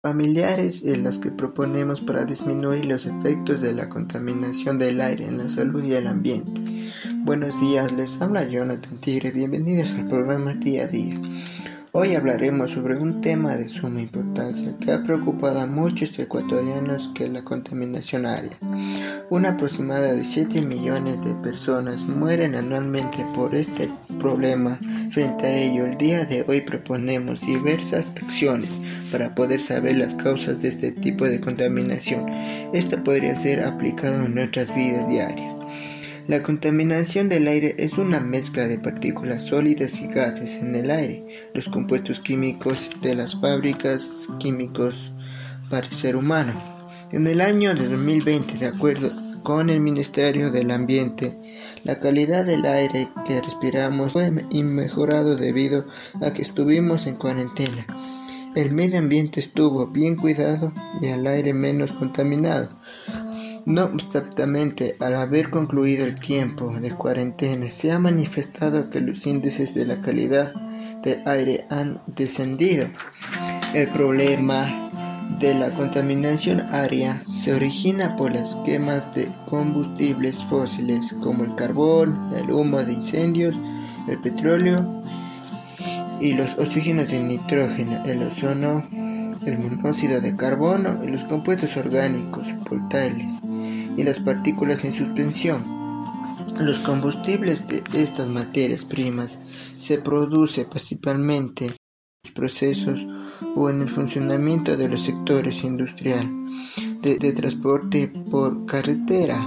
familiares en las que proponemos para disminuir los efectos de la contaminación del aire en la salud y el ambiente. Buenos días, les habla Jonathan Tigre, bienvenidos al programa Día a Día. Hoy hablaremos sobre un tema de suma importancia que ha preocupado a muchos ecuatorianos que es la contaminación aérea. Un aproximado de 7 millones de personas mueren anualmente por este problema. Frente a ello, el día de hoy proponemos diversas acciones para poder saber las causas de este tipo de contaminación. Esto podría ser aplicado en nuestras vidas diarias. La contaminación del aire es una mezcla de partículas sólidas y gases en el aire, los compuestos químicos de las fábricas químicos para el ser humano. En el año de 2020, de acuerdo con el Ministerio del Ambiente, la calidad del aire que respiramos fue mejorado debido a que estuvimos en cuarentena. El medio ambiente estuvo bien cuidado y el aire menos contaminado. No obstante, al haber concluido el tiempo de cuarentena, se ha manifestado que los índices de la calidad del aire han descendido. El problema de la contaminación aérea se origina por las quemas de combustibles fósiles como el carbón, el humo de incendios, el petróleo y los oxígenos de nitrógeno, el ozono, el monóxido de carbono y los compuestos orgánicos volatiles y las partículas en suspensión. Los combustibles de estas materias primas se producen principalmente en los procesos o en el funcionamiento de los sectores industrial de, de transporte por carretera.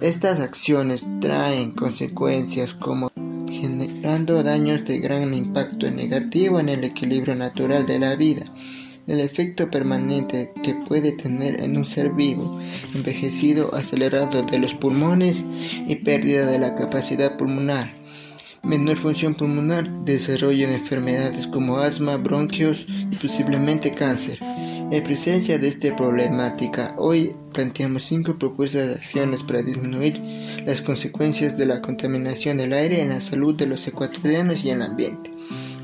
Estas acciones traen consecuencias como generando daños de gran impacto negativo en el equilibrio natural de la vida el efecto permanente que puede tener en un ser vivo, envejecido acelerado de los pulmones y pérdida de la capacidad pulmonar. Menor función pulmonar, desarrollo de enfermedades como asma, bronquios y posiblemente cáncer. En presencia de esta problemática, hoy planteamos cinco propuestas de acciones para disminuir las consecuencias de la contaminación del aire en la salud de los ecuatorianos y en el ambiente.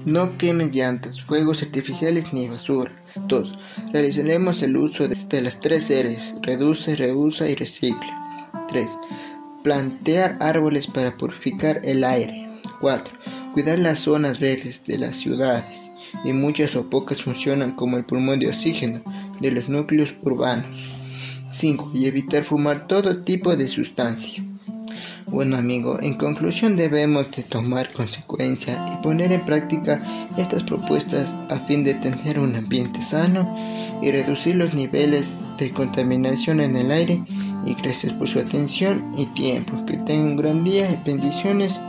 No quemen llantas, fuegos artificiales ni basura. 2. Realizaremos el uso de, las tres R's, reduce, reusa y recicla. 3. Plantear árboles para purificar el aire. 4. Cuidar las zonas verdes de las ciudades. Y muchas o pocas funcionan como el pulmón de oxígeno de los núcleos urbanos. 5. Y evitar fumar todo tipo de sustancias. Bueno amigo, en conclusión debemos de tomar consecuencia y poner en práctica estas propuestas a fin de tener un ambiente sano y reducir los niveles de contaminación en el aire y gracias por su atención y tiempo. Que tengan un gran día, bendiciones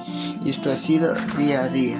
y esto ha sido día a día.